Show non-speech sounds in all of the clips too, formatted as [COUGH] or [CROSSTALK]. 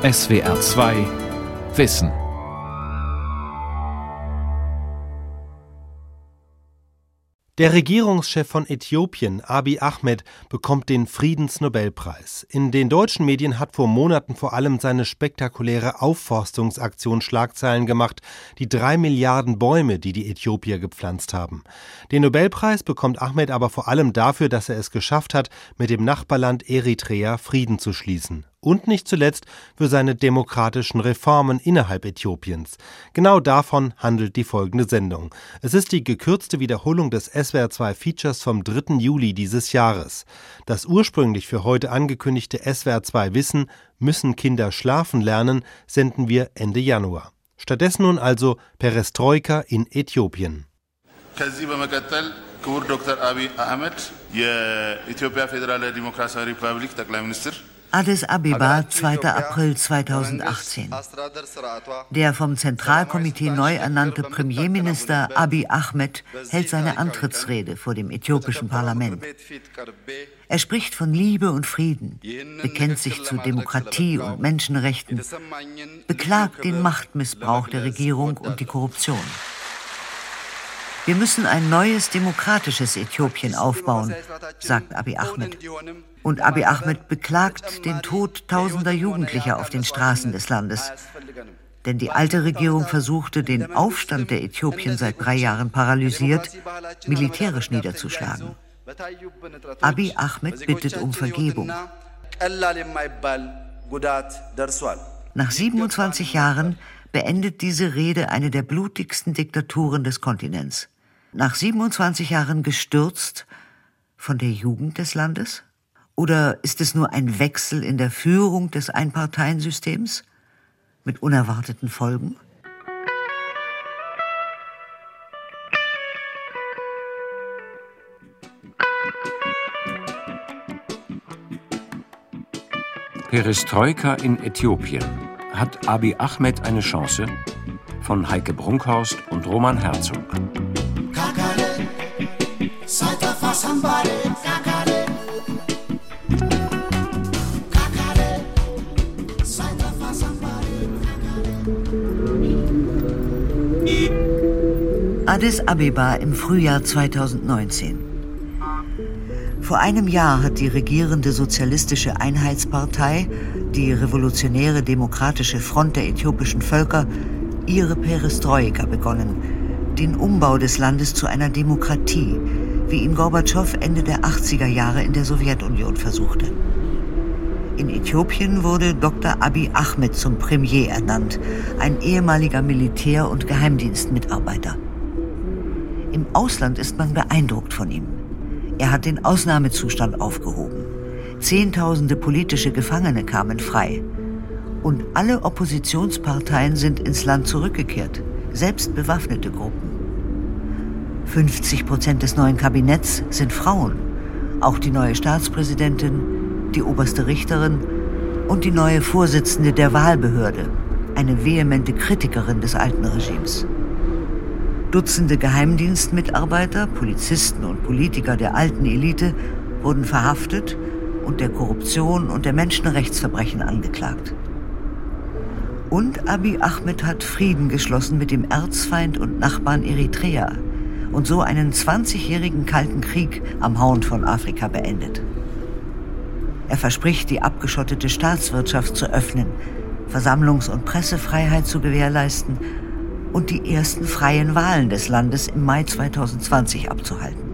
SWR 2 Wissen Der Regierungschef von Äthiopien, Abiy Ahmed, bekommt den Friedensnobelpreis. In den deutschen Medien hat vor Monaten vor allem seine spektakuläre Aufforstungsaktion Schlagzeilen gemacht, die drei Milliarden Bäume, die die Äthiopier gepflanzt haben. Den Nobelpreis bekommt Ahmed aber vor allem dafür, dass er es geschafft hat, mit dem Nachbarland Eritrea Frieden zu schließen und nicht zuletzt für seine demokratischen Reformen innerhalb Äthiopiens. Genau davon handelt die folgende Sendung. Es ist die gekürzte Wiederholung des SWR2 Features vom 3. Juli dieses Jahres. Das ursprünglich für heute angekündigte SWR2 Wissen Müssen Kinder schlafen lernen senden wir Ende Januar. Stattdessen nun also Perestroika in Äthiopien. ከዚህ በመቀጠል ክቡር ዶክተር አብይ አህመድ የኢትዮጵያ ፌዴራላዊ ዲሞክራሲያዊ ሪፐብሊክ ጠቅላይ ሚኒስትር Addis Abeba, 2. April 2018. Der vom Zentralkomitee neu ernannte Premierminister Abiy Ahmed hält seine Antrittsrede vor dem äthiopischen Parlament. Er spricht von Liebe und Frieden, bekennt sich zu Demokratie und Menschenrechten, beklagt den Machtmissbrauch der Regierung und die Korruption. Wir müssen ein neues demokratisches Äthiopien aufbauen, sagt Abiy Ahmed. Und Abiy Ahmed beklagt den Tod tausender Jugendlicher auf den Straßen des Landes. Denn die alte Regierung versuchte, den Aufstand der Äthiopien seit drei Jahren paralysiert, militärisch niederzuschlagen. Abiy Ahmed bittet um Vergebung. Nach 27 Jahren beendet diese Rede eine der blutigsten Diktaturen des Kontinents nach 27 Jahren gestürzt von der Jugend des Landes? Oder ist es nur ein Wechsel in der Führung des Einparteiensystems mit unerwarteten Folgen? Perestroika in Äthiopien. Hat Abiy Ahmed eine Chance? Von Heike Brunkhorst und Roman Herzog. Addis Abeba im Frühjahr 2019. Vor einem Jahr hat die regierende Sozialistische Einheitspartei, die Revolutionäre Demokratische Front der äthiopischen Völker, ihre Perestroika begonnen, den Umbau des Landes zu einer Demokratie, wie ihn Gorbatschow Ende der 80er Jahre in der Sowjetunion versuchte. In Äthiopien wurde Dr. Abiy Ahmed zum Premier ernannt, ein ehemaliger Militär- und Geheimdienstmitarbeiter. Im Ausland ist man beeindruckt von ihm. Er hat den Ausnahmezustand aufgehoben. Zehntausende politische Gefangene kamen frei. Und alle Oppositionsparteien sind ins Land zurückgekehrt, selbst bewaffnete Gruppen. 50 Prozent des neuen Kabinetts sind Frauen. Auch die neue Staatspräsidentin, die oberste Richterin und die neue Vorsitzende der Wahlbehörde, eine vehemente Kritikerin des alten Regimes. Dutzende Geheimdienstmitarbeiter, Polizisten und Politiker der alten Elite wurden verhaftet und der Korruption und der Menschenrechtsverbrechen angeklagt. Und Abiy Ahmed hat Frieden geschlossen mit dem Erzfeind und Nachbarn Eritrea und so einen 20-jährigen Kalten Krieg am Horn von Afrika beendet. Er verspricht, die abgeschottete Staatswirtschaft zu öffnen, Versammlungs- und Pressefreiheit zu gewährleisten und die ersten freien Wahlen des Landes im Mai 2020 abzuhalten.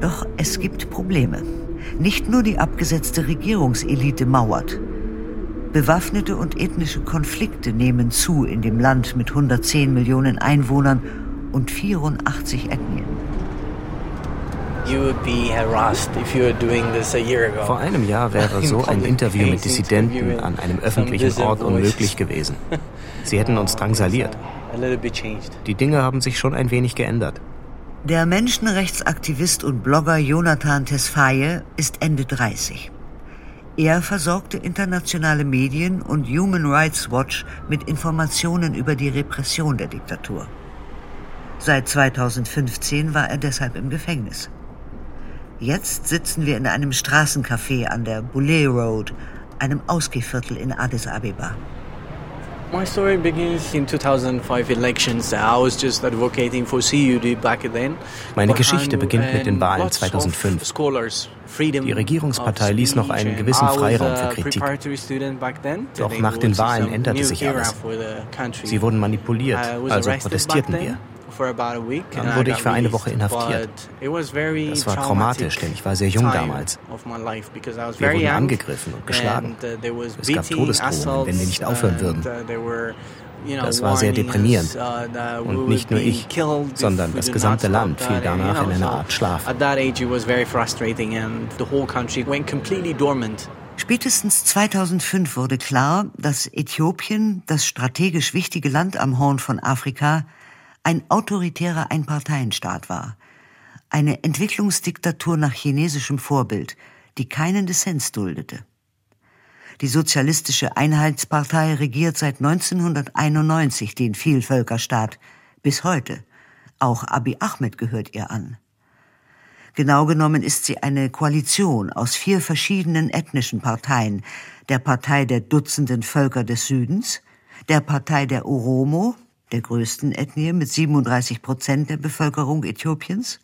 Doch es gibt Probleme. Nicht nur die abgesetzte Regierungselite mauert. Bewaffnete und ethnische Konflikte nehmen zu in dem Land mit 110 Millionen Einwohnern und 84 Ethnien. Vor einem Jahr wäre [LAUGHS] so ein Interview mit Dissidenten an einem öffentlichen Ort unmöglich [LAUGHS] gewesen. Sie hätten uns drangsaliert. Die Dinge haben sich schon ein wenig geändert. Der Menschenrechtsaktivist und Blogger Jonathan Tesfaye ist Ende 30. Er versorgte internationale Medien und Human Rights Watch mit Informationen über die Repression der Diktatur. Seit 2015 war er deshalb im Gefängnis. Jetzt sitzen wir in einem Straßencafé an der Boulet Road, einem Ausgehviertel in Addis Abeba. My story begins in 2005 elections. I was just advocating for CUD back then. Meine Geschichte beginnt mit den Wahlen 2005. Die Regierungspartei ließ noch einen gewissen Freiraum für Kritik. Doch nach den Wahlen änderte sich alles. Sie wurden manipuliert, also protestierten wir. Dann wurde ich für eine Woche inhaftiert. Das war traumatisch, denn ich war sehr jung damals. Wir wurden angegriffen und geschlagen. Uh, es gab Todesdrohungen, wenn wir nicht aufhören uh, würden. Das war sehr deprimierend. Uh, und nicht nur ich, sondern das gesamte Land fiel danach in eine Art Schlaf. Spätestens 2005 wurde klar, dass Äthiopien, das strategisch wichtige Land am Horn von Afrika, ein autoritärer Einparteienstaat war. Eine Entwicklungsdiktatur nach chinesischem Vorbild, die keinen Dissens duldete. Die Sozialistische Einheitspartei regiert seit 1991 den Vielvölkerstaat bis heute. Auch Abiy Ahmed gehört ihr an. Genau genommen ist sie eine Koalition aus vier verschiedenen ethnischen Parteien, der Partei der Dutzenden Völker des Südens, der Partei der Oromo, der größten Ethnie mit 37 Prozent der Bevölkerung Äthiopiens,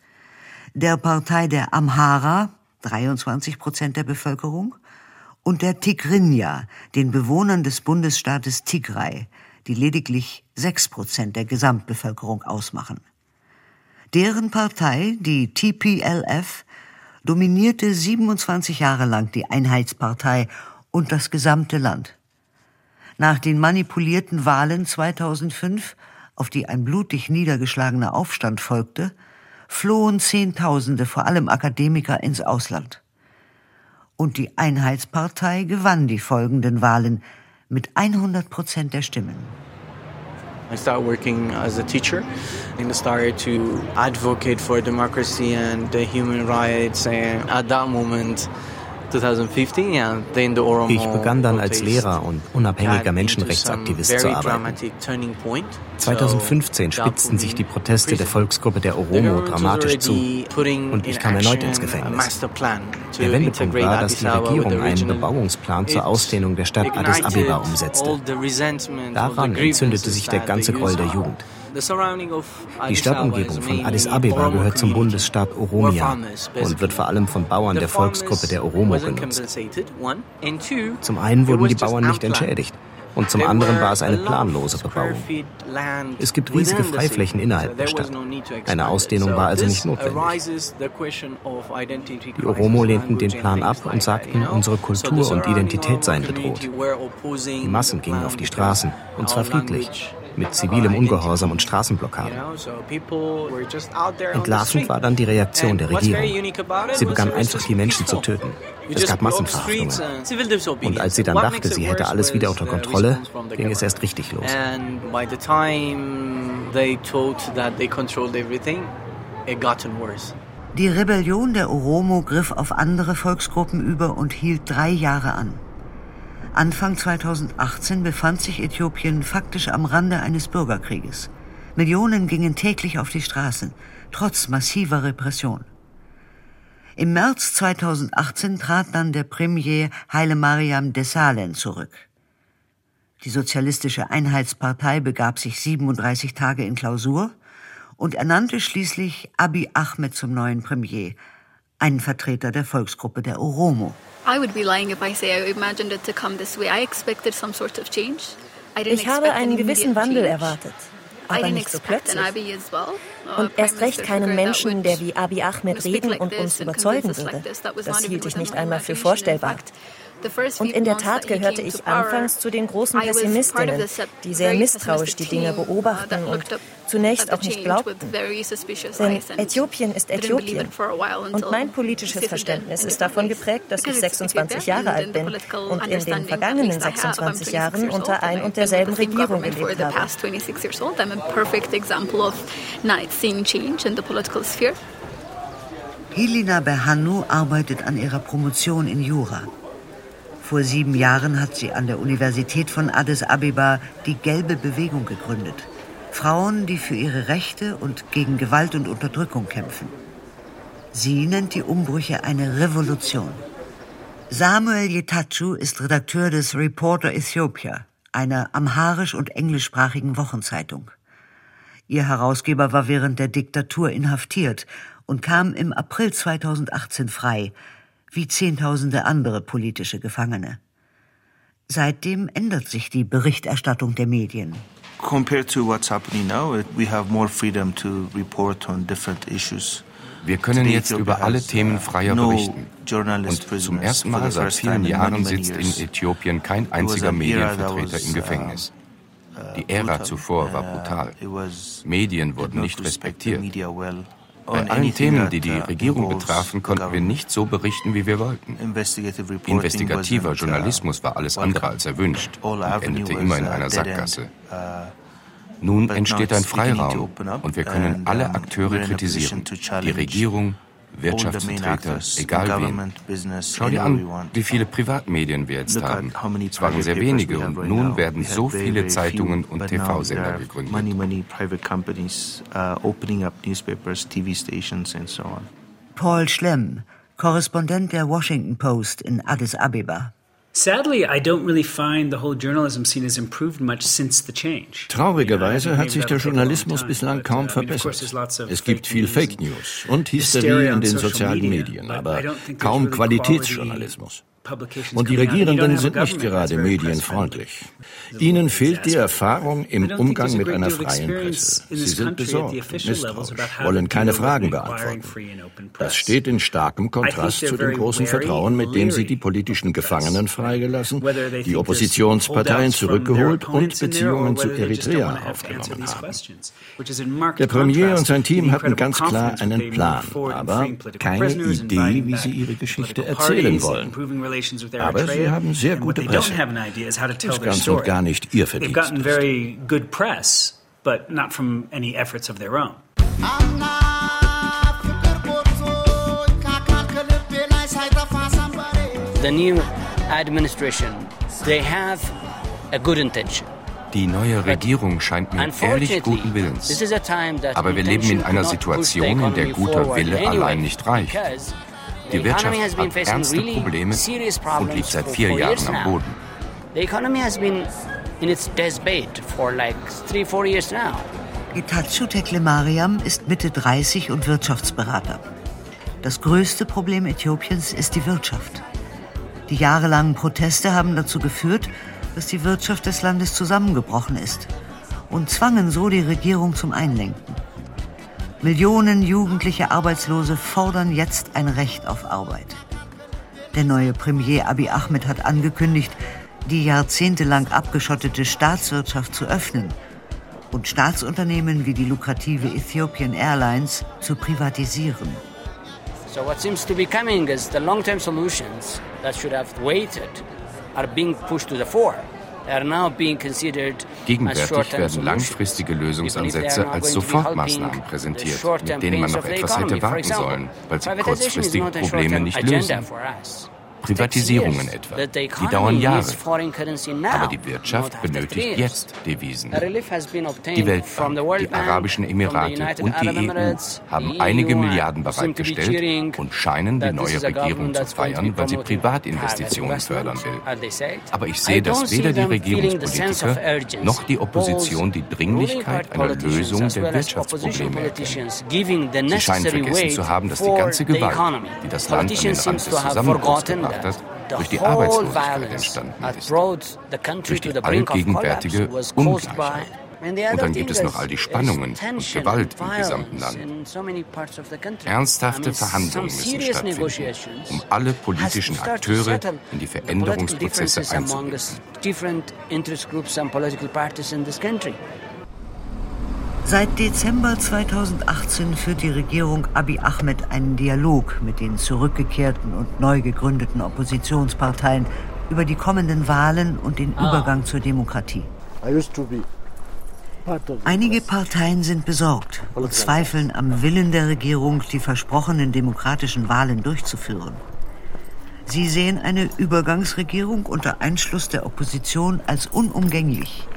der Partei der Amhara, 23 Prozent der Bevölkerung, und der Tigrinya, den Bewohnern des Bundesstaates Tigray, die lediglich 6 Prozent der Gesamtbevölkerung ausmachen. Deren Partei, die TPLF, dominierte 27 Jahre lang die Einheitspartei und das gesamte Land. Nach den manipulierten Wahlen 2005, auf die ein blutig niedergeschlagener Aufstand folgte, flohen Zehntausende, vor allem Akademiker, ins Ausland. Und die Einheitspartei gewann die folgenden Wahlen mit 100 Prozent der Stimmen. I started working as a teacher and started to advocate for democracy and the human rights and at that moment ich begann dann als Lehrer und unabhängiger Menschenrechtsaktivist zu arbeiten. 2015 spitzten sich die Proteste der Volksgruppe der Oromo dramatisch zu und ich kam erneut ins Gefängnis. Der Wendepunkt war, dass die Regierung einen Bebauungsplan zur Ausdehnung der Stadt Addis Abeba umsetzte. Daran entzündete sich der ganze Groll der Jugend. Die Stadtumgebung von Addis Abeba gehört zum Bundesstaat Oromia und wird vor allem von Bauern der Volksgruppe der Oromo genutzt. Zum einen wurden die Bauern nicht entschädigt und zum anderen war es eine planlose Bebauung. Es gibt riesige Freiflächen innerhalb der Stadt. Eine Ausdehnung war also nicht notwendig. Die Oromo lehnten den Plan ab und sagten, unsere Kultur und Identität seien bedroht. Die Massen gingen auf die Straßen, und zwar friedlich mit zivilem Ungehorsam und Straßenblockaden. Entlarvend war dann die Reaktion der Regierung. Sie begann einfach die Menschen zu töten. Es gab Massenverhaftungen. Und als sie dann dachte, sie hätte alles wieder unter Kontrolle, ging es erst richtig los. Die Rebellion der Oromo griff auf andere Volksgruppen über und hielt drei Jahre an. Anfang 2018 befand sich Äthiopien faktisch am Rande eines Bürgerkrieges. Millionen gingen täglich auf die Straßen, trotz massiver Repression. Im März 2018 trat dann der Premier Haile Mariam Dessalen zurück. Die Sozialistische Einheitspartei begab sich 37 Tage in Klausur und ernannte schließlich Abiy Ahmed zum neuen Premier, einen Vertreter der Volksgruppe der Oromo. Ich habe einen gewissen Wandel erwartet, aber nicht so plötzlich. Uh, und erst recht keinen Menschen, der wie Abiy Ahmed reden und uns überzeugen würde. Das hielt ich nicht einmal für vorstellbar. Und in der Tat gehörte ich anfangs zu den großen Pessimistinnen, die sehr misstrauisch die Dinge beobachten und zunächst auch nicht glaubten. Denn Äthiopien ist Äthiopien. Und mein politisches Verständnis ist davon geprägt, dass ich 26 Jahre alt bin und in den vergangenen 26 Jahren unter ein und derselben Regierung gelebt habe. Helena Berhanu arbeitet an ihrer Promotion in Jura. Vor sieben Jahren hat sie an der Universität von Addis Abeba die Gelbe Bewegung gegründet. Frauen, die für ihre Rechte und gegen Gewalt und Unterdrückung kämpfen. Sie nennt die Umbrüche eine Revolution. Samuel Yetachu ist Redakteur des Reporter Ethiopia, einer amharisch- und englischsprachigen Wochenzeitung. Ihr Herausgeber war während der Diktatur inhaftiert und kam im April 2018 frei, wie Zehntausende andere politische Gefangene. Seitdem ändert sich die Berichterstattung der Medien. Compared to what's happening now, we have more freedom to report on different issues. Wir können jetzt über alle Themen freier berichten. Und zum ersten Mal seit vielen Jahren sitzt in Äthiopien kein einziger Medienvertreter im Gefängnis. Die Ära zuvor war brutal. Medien wurden nicht respektiert. Bei allen Themen, die die Regierung betrafen, konnten wir nicht so berichten, wie wir wollten. Investigativer Journalismus war alles andere als erwünscht und endete immer in einer Sackgasse. Nun entsteht ein Freiraum und wir können alle Akteure kritisieren. Die Regierung, Wirtschaftsvertreter, egal wen. Schau dir an, wie viele Privatmedien wir jetzt haben. Es waren sehr wenige und nun werden so viele Zeitungen und TV-Sender gegründet. Uh, Paul Schlemm, Korrespondent der Washington Post in Addis Abeba. Traurigerweise hat sich der Journalismus bislang kaum uh, verbessert. Es gibt viel Fake News und Hysterie in den sozialen Medien, aber kaum Qualitätsjournalismus. Und die Regierenden sind nicht gerade medienfreundlich. Ihnen fehlt die Erfahrung im Umgang mit einer freien Presse. Sie sind besorgt misstrauisch, wollen keine Fragen beantworten. Das steht in starkem Kontrast zu dem großen Vertrauen, mit dem sie die politischen Gefangenen freigelassen, die Oppositionsparteien zurückgeholt und Beziehungen zu Eritrea aufgenommen haben. Der Premier und sein Team hatten ganz klar einen Plan, aber keine Idee, wie sie ihre Geschichte erzählen wollen. Aber sie haben sehr gute Presse. Das ist ganz und gar nicht ihr Verdienst. The new administration, they have a good intention. Die neue Regierung scheint mir ehrlich guten Willens. Aber wir leben in einer Situation, in der guter Wille allein nicht reicht. Die Wirtschaft hat ernste Probleme und liegt seit vier Jahren am Boden. The economy has been in its deathbed for like three, four years now. Itachu Teklemariam ist Mitte 30 und Wirtschaftsberater. Das größte Problem Äthiopiens ist die Wirtschaft. Die jahrelangen Proteste haben dazu geführt, dass die Wirtschaft des Landes zusammengebrochen ist und zwangen so die Regierung zum Einlenken. Millionen jugendliche Arbeitslose fordern jetzt ein Recht auf Arbeit. Der neue Premier Abiy Ahmed hat angekündigt, die jahrzehntelang abgeschottete Staatswirtschaft zu öffnen und Staatsunternehmen wie die lukrative Ethiopian Airlines zu privatisieren. So what seems to be coming is the long-term solutions that should have waited are being pushed to the fore. Gegenwärtig werden langfristige Lösungsansätze als Sofortmaßnahmen präsentiert, mit denen man noch etwas hätte warten sollen, weil sie kurzfristige Probleme nicht lösen. Privatisierungen etwa, die dauern Jahre. Aber die Wirtschaft benötigt jetzt Devisen. Die Weltbank, die Arabischen Emirate und die EU haben einige Milliarden bereitgestellt und scheinen die neue Regierung zu feiern, weil sie Privatinvestitionen fördern will. Aber ich sehe, dass weder die Regierungspolitiker noch die Opposition die Dringlichkeit einer Lösung der Wirtschaftsprobleme erkennen. Sie scheinen vergessen zu haben, dass die ganze Gewalt, die das Land an den Rand des Zusammenbruchs gebracht hat, durch die Arbeitslosigkeit entstanden ist, durch die allgegenwärtige Ungleichheit. Und dann gibt es noch all die Spannungen und Gewalt im gesamten Land. Ernsthafte Verhandlungen müssen stattfinden, um alle politischen Akteure in die Veränderungsprozesse einzubinden. Seit Dezember 2018 führt die Regierung Abiy Ahmed einen Dialog mit den zurückgekehrten und neu gegründeten Oppositionsparteien über die kommenden Wahlen und den ah. Übergang zur Demokratie. Einige Parteien sind besorgt und zweifeln am Willen der Regierung, die versprochenen demokratischen Wahlen durchzuführen. Sie sehen eine Übergangsregierung unter Einschluss der Opposition als unumgänglich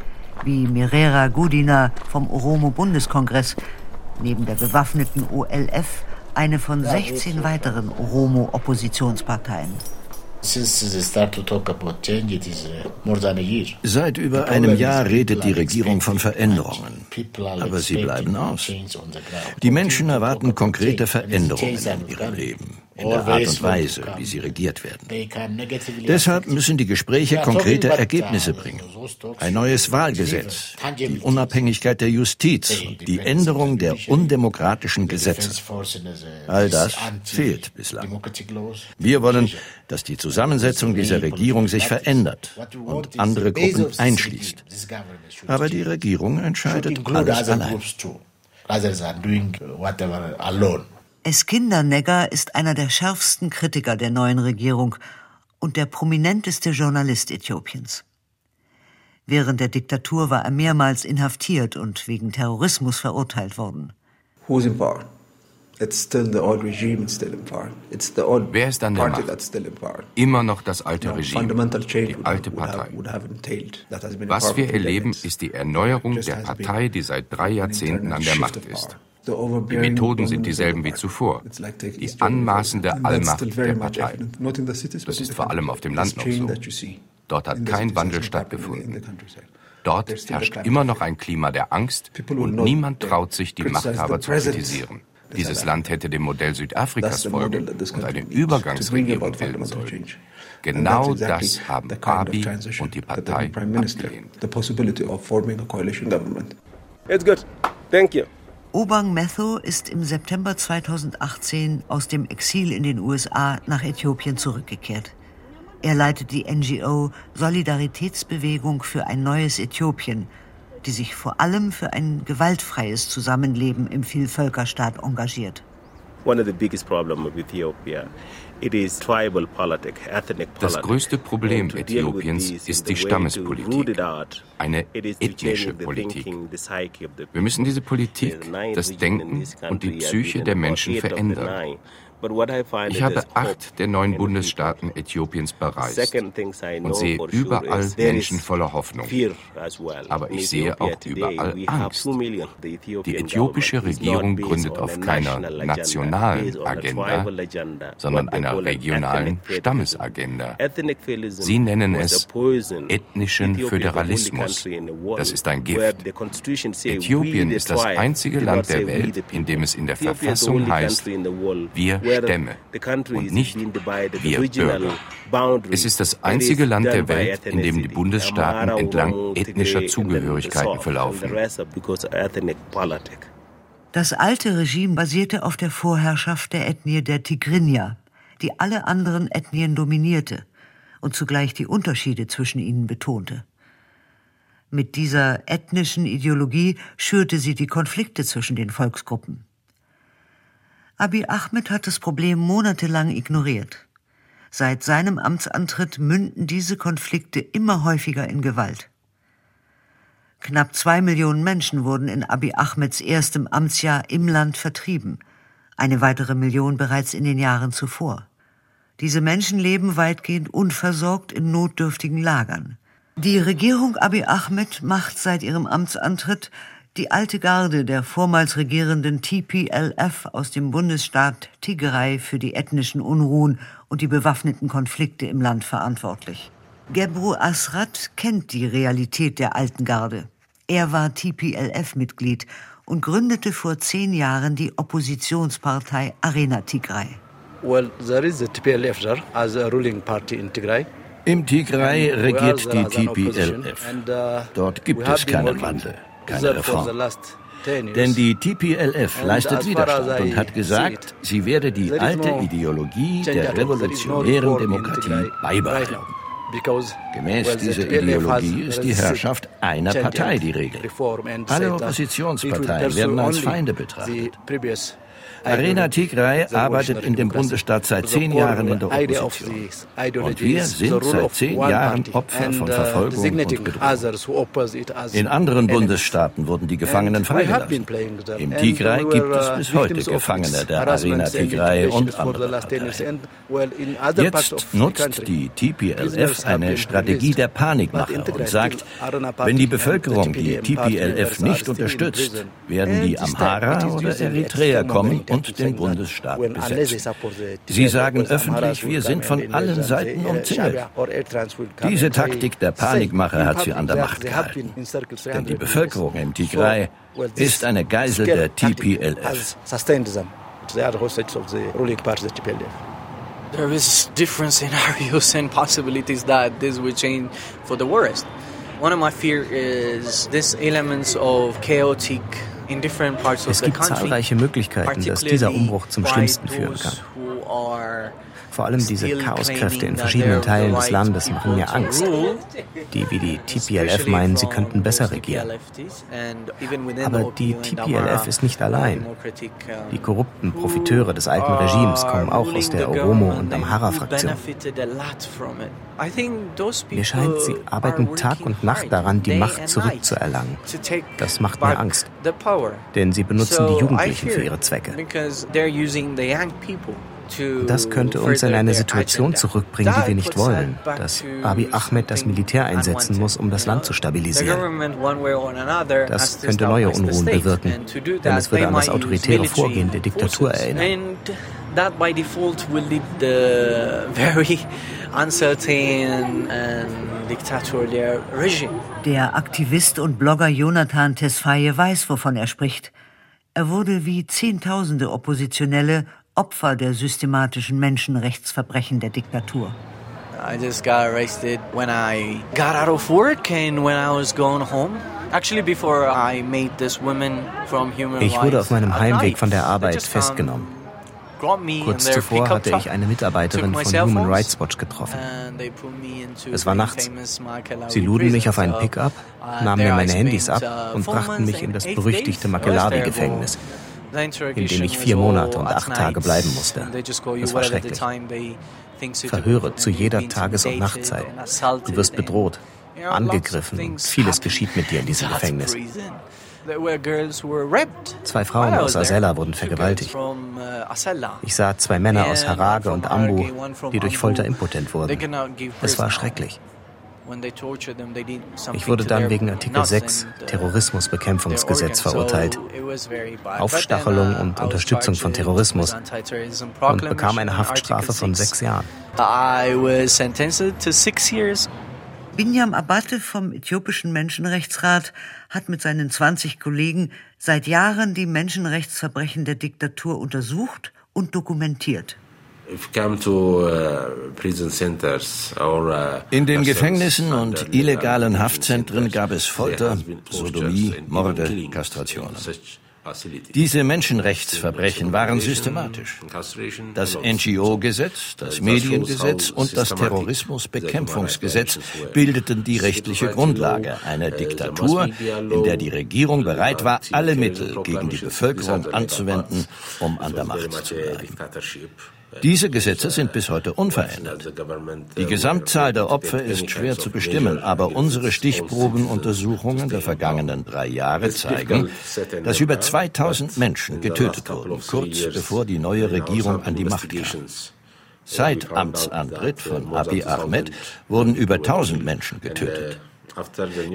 wie Mirera Gudina vom Oromo-Bundeskongress, neben der bewaffneten OLF eine von 16 weiteren Oromo-Oppositionsparteien. Seit über einem Jahr redet die Regierung von Veränderungen, aber sie bleiben aus. Die Menschen erwarten konkrete Veränderungen in ihrem Leben in der Art und Weise, wie sie regiert werden. Deshalb müssen die Gespräche konkrete Ergebnisse bringen. Ein neues Wahlgesetz, die Unabhängigkeit der Justiz und die Änderung der undemokratischen Gesetze. All das fehlt bislang. Wir wollen, dass die Zusammensetzung dieser Regierung sich verändert und andere Gruppen einschließt. Aber die Regierung entscheidet alles allein. Eskinder Negger ist einer der schärfsten Kritiker der neuen Regierung und der prominenteste Journalist Äthiopiens. Während der Diktatur war er mehrmals inhaftiert und wegen Terrorismus verurteilt worden. Wer ist an der Macht? Immer noch das alte Regime, die alte Partei. Was wir erleben, ist die Erneuerung der Partei, die seit drei Jahrzehnten an der Macht ist. Die Methoden sind dieselben wie zuvor. Die anmaßende Allmacht der Partei. Das ist vor allem auf dem Land noch so. Dort hat kein Wandel stattgefunden. Dort herrscht immer noch ein Klima der Angst und niemand traut sich, die Machthaber zu kritisieren. Dieses Land hätte dem Modell Südafrikas folgen und eine Übergangsregierung bilden sollen. Genau das haben Abiy und die Partei abgelehnt. It's good. Thank you. Obang Metho ist im September 2018 aus dem Exil in den USA nach Äthiopien zurückgekehrt. Er leitet die NGO Solidaritätsbewegung für ein neues Äthiopien, die sich vor allem für ein gewaltfreies Zusammenleben im Vielvölkerstaat engagiert. Das größte Problem Äthiopiens ist die Stammespolitik, eine ethnische Politik. Wir müssen diese Politik, das Denken und die Psyche der Menschen verändern. Ich habe acht der neun Bundesstaaten Äthiopiens bereist und sehe überall Menschen voller Hoffnung. Aber ich sehe auch überall Angst. Die äthiopische Regierung gründet auf keiner nationalen Agenda, sondern einer regionalen Stammesagenda. Sie nennen es ethnischen Föderalismus. Das ist ein Gift. Äthiopien ist das einzige Land der Welt, in dem es in der Verfassung heißt, wir Stämme und nicht wir Bürger. Es ist das einzige Land der Welt, in dem die Bundesstaaten entlang ethnischer Zugehörigkeiten verlaufen. Das alte Regime basierte auf der Vorherrschaft der Ethnie der Tigrinya, die alle anderen Ethnien dominierte und zugleich die Unterschiede zwischen ihnen betonte. Mit dieser ethnischen Ideologie schürte sie die Konflikte zwischen den Volksgruppen. Abiy Ahmed hat das Problem monatelang ignoriert. Seit seinem Amtsantritt münden diese Konflikte immer häufiger in Gewalt. Knapp zwei Millionen Menschen wurden in Abiy Ahmeds erstem Amtsjahr im Land vertrieben, eine weitere Million bereits in den Jahren zuvor. Diese Menschen leben weitgehend unversorgt in notdürftigen Lagern. Die Regierung Abiy Ahmed macht seit ihrem Amtsantritt die alte Garde der vormals regierenden TPLF aus dem Bundesstaat Tigray für die ethnischen Unruhen und die bewaffneten Konflikte im Land verantwortlich. Gebru Asrat kennt die Realität der alten Garde. Er war TPLF-Mitglied und gründete vor zehn Jahren die Oppositionspartei Arena Tigray. Well, there is the TPLF there as a ruling party in Tigray. Im Tigray regiert die TPLF. Uh, Dort gibt es keinen Wandel keine Reform. Denn die TPLF leistet Widerstand und hat gesagt, sie werde die alte Ideologie der revolutionären Demokratie beibehalten. Gemäß dieser Ideologie ist die Herrschaft einer Partei die Regel. Alle Oppositionsparteien werden als Feinde betrachtet. Arena Tigray arbeitet in dem Bundesstaat seit zehn Jahren in der Opposition. Und wir sind seit zehn Jahren Opfer von Verfolgung und Bedrohung. In anderen Bundesstaaten wurden die Gefangenen freigelassen. Im Tigray gibt es bis heute Gefangene der Arena Tigray und andere Parteien. Jetzt nutzt die TPLF eine Strategie der Panikmache und sagt, wenn die Bevölkerung die TPLF nicht unterstützt, werden die Amhara oder Eritreer kommen und den Bundesstaat besetzt. Sie sagen öffentlich, wir sind von allen Seiten umzingelt. Diese Taktik der Panikmache hat sie an der Macht gehalten. Denn die Bevölkerung im Tigray ist eine Geisel der TPLF. There is different [LAUGHS] scenarios and possibilities that this will change for the worst. One of my fear is this elements of chaotic es gibt zahlreiche Möglichkeiten, dass dieser Umbruch zum Schlimmsten führen kann. Vor allem diese Chaoskräfte in verschiedenen Teilen des Landes machen mir Angst. Die wie die TPLF meinen, sie könnten besser regieren. Aber die TPLF ist nicht allein. Die korrupten Profiteure des alten Regimes kommen auch aus der Oromo- und Amhara-Fraktion. Mir scheint, sie arbeiten Tag und Nacht daran, die Macht zurückzuerlangen. Das macht mir Angst. Denn sie benutzen die Jugendlichen für ihre Zwecke. Das könnte uns in eine Situation zurückbringen, die wir nicht wollen, dass Abiy Ahmed das Militär einsetzen muss, um das Land zu stabilisieren. Das könnte neue Unruhen bewirken, denn es würde an das autoritäre Vorgehen der Diktatur erinnern. That by default will lead the [LAUGHS] very uncertain and dictatorial regime. Der Aktivist und Blogger Jonathan Tesfaye weiß, wovon er spricht. Er wurde wie Zehntausende Oppositionelle Opfer der systematischen Menschenrechtsverbrechen der Diktatur. I just got arrested when I got out of work and when I was going home. Actually before I made this woman from human Ich wurde auf meinem Heimweg von der Arbeit festgenommen. Kurz zuvor hatte ich eine Mitarbeiterin von Human Rights Watch getroffen. Es war nachts. Sie luden mich auf einen Pickup, nahmen mir meine Handys ab uh, und brachten mich in das berüchtigte Makelabi-Gefängnis in dem ich vier Monate und acht Tage bleiben musste. Es war schrecklich. Verhöre zu jeder Tages- und Nachtzeit. Du wirst bedroht, angegriffen und vieles geschieht mit dir in diesem [LAUGHS] Gefängnis. Zwei Frauen aus Asella wurden vergewaltigt. Uh, ich sah zwei Männer aus Harage und Ambu, die durch Folter impotent wurden. Es war schrecklich. Ich wurde dann wegen Artikel 6 uh, Terrorismusbekämpfungsgesetz verurteilt, Aufstachelung und Unterstützung von Terrorismus und bekam eine Haftstrafe von sechs Jahren. Binyam Abate vom Äthiopischen Menschenrechtsrat hat mit seinen 20 Kollegen seit Jahren die Menschenrechtsverbrechen der Diktatur untersucht und dokumentiert. Uh, uh, In den Gefängnissen und illegalen Haftzentren gab es Folter, Sodomie, Morde, Kastrationen. Diese Menschenrechtsverbrechen waren systematisch. Das NGO-Gesetz, das Mediengesetz und das Terrorismusbekämpfungsgesetz bildeten die rechtliche Grundlage einer Diktatur, in der die Regierung bereit war, alle Mittel gegen die Bevölkerung anzuwenden, um an der Macht zu bleiben. Diese Gesetze sind bis heute unverändert. Die Gesamtzahl der Opfer ist schwer zu bestimmen, aber unsere Stichprobenuntersuchungen der vergangenen drei Jahre zeigen, dass über 2000 Menschen getötet wurden, kurz bevor die neue Regierung an die Macht kam. Seit Amtsantritt von Abiy Ahmed wurden über 1000 Menschen getötet.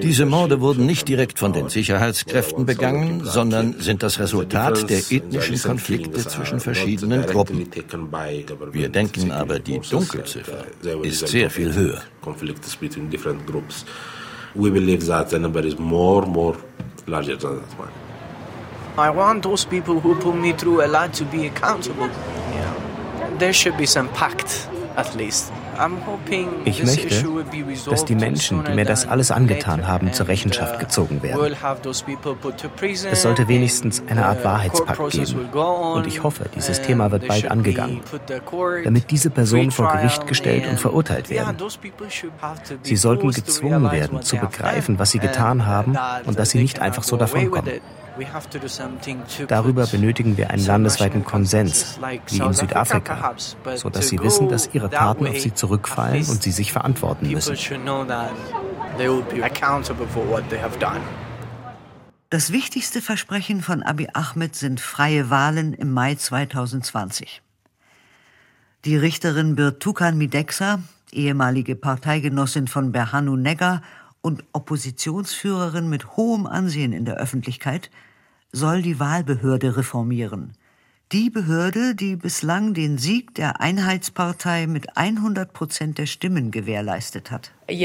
Diese Morde wurden nicht direkt von den Sicherheitskräften begangen, sondern sind das Resultat der ethnischen Konflikte zwischen verschiedenen Gruppen. Wir denken aber, die Dunkelziffer ist sehr viel höher. We believe that the number is more, more larger than that one. I want those people who put me through a lot to be accountable. Yeah. There should be some pact, at least. Ich möchte, dass die Menschen, die mir das alles angetan haben, zur Rechenschaft gezogen werden. Es sollte wenigstens eine Art Wahrheitspakt geben. Und ich hoffe, dieses Thema wird bald angegangen, damit diese Personen vor Gericht gestellt und verurteilt werden. Sie sollten gezwungen werden, zu begreifen, was sie getan haben und dass sie nicht einfach so davonkommen. Darüber benötigen wir einen landesweiten Konsens, wie in Südafrika, sodass sie wissen, dass ihre Taten auf sie zurückfallen und sie sich verantworten müssen. Das wichtigste Versprechen von Abiy Ahmed sind freie Wahlen im Mai 2020. Die Richterin Birtukan Mideksa, ehemalige Parteigenossin von Berhanu Negga und Oppositionsführerin mit hohem Ansehen in der Öffentlichkeit, soll die Wahlbehörde reformieren. die Behörde, die bislang den Sieg der Einheitspartei mit 100 Prozent der Stimmen gewährleistet hat. Was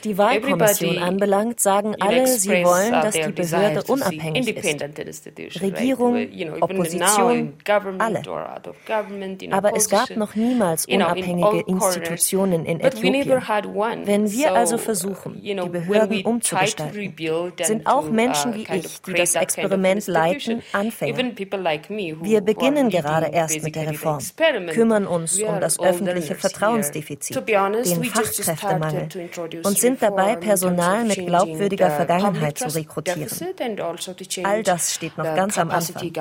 die Wahlkommission anbelangt, sagen alle, sie wollen, dass die Behörde unabhängig ist. Regierung, Opposition, alle. Aber es gab noch niemals unabhängige Institutionen in Äthiopien. Wenn wir also versuchen, die Behörden umzugestalten, sind auch Menschen wie ich, die das Experiment leiten, Anfänger. Wir beginnen gerade erst mit der Reform, kümmern uns um das öffentliche Vertrauensdefizit, den Fachkräftemangel und sind dabei, Personal mit glaubwürdiger Vergangenheit zu rekrutieren. Also All das steht noch ganz am Anfang.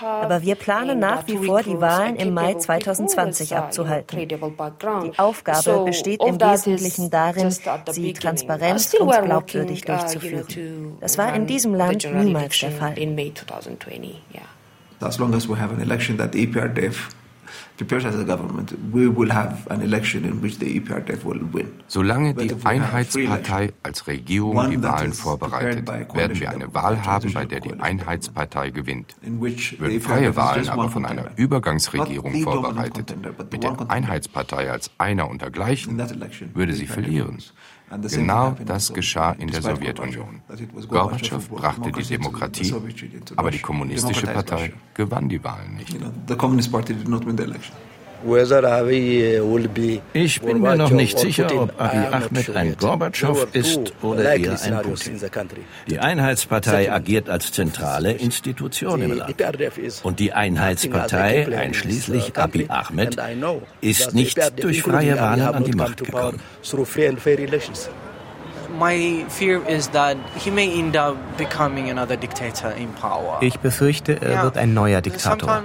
Aber wir planen nach wie vor, die Wahlen im Mai 2020 uh, abzuhalten. Die Aufgabe besteht im Wesentlichen darin, sie transparent und glaubwürdig uh, durchzuführen. Das war in diesem Land niemals der Fall. As long as we have an election that the EPRDF Solange die Einheitspartei als Regierung die Wahlen vorbereitet, werden wir eine Wahl haben, bei der die Einheitspartei gewinnt. Würden freie Wahlen aber von einer Übergangsregierung vorbereitet, mit der Einheitspartei als einer untergleichen, würde sie verlieren. Genau das geschah in der Sowjetunion. Gorbatschow brachte die Demokratie, aber die kommunistische Partei gewann die Wahlen nicht. Ich bin mir noch nicht sicher, ob Abiy Ahmed ein Gorbatschow ist oder eher ein Putin. Die Einheitspartei agiert als zentrale Institution im Land. Und die Einheitspartei, einschließlich Abiy Ahmed, ist nicht durch freie Wahlen an die Macht gekommen. Ich befürchte, er wird ein neuer Diktator.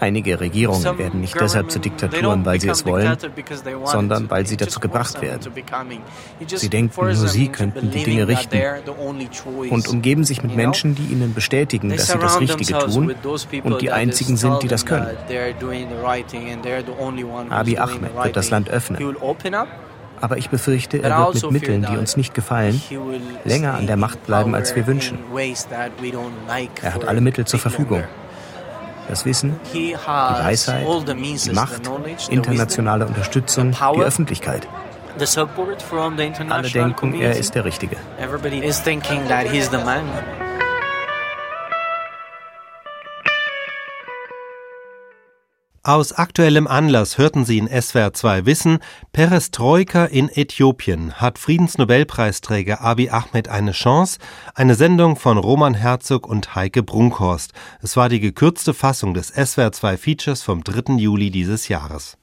Einige Regierungen werden nicht deshalb zu Diktaturen, weil sie es wollen, sondern weil sie dazu gebracht werden. Sie denken, nur sie könnten die Dinge richten und umgeben sich mit Menschen, die ihnen bestätigen, dass sie das Richtige tun und die einzigen sind, die das können. Abiy Ahmed wird das Land öffnen. Aber ich befürchte, er wird mit Mitteln, die uns nicht gefallen, länger an der Macht bleiben, als wir wünschen. Er hat alle Mittel zur Verfügung das Wissen, die Weisheit, die Macht, internationale Unterstützung, die Öffentlichkeit. Alle denken, er ist der Richtige. Aus aktuellem Anlass hörten Sie in SWR 2 Wissen, Perestroika in Äthiopien hat Friedensnobelpreisträger Abiy Ahmed eine Chance, eine Sendung von Roman Herzog und Heike Brunkhorst. Es war die gekürzte Fassung des SWR 2 Features vom 3. Juli dieses Jahres.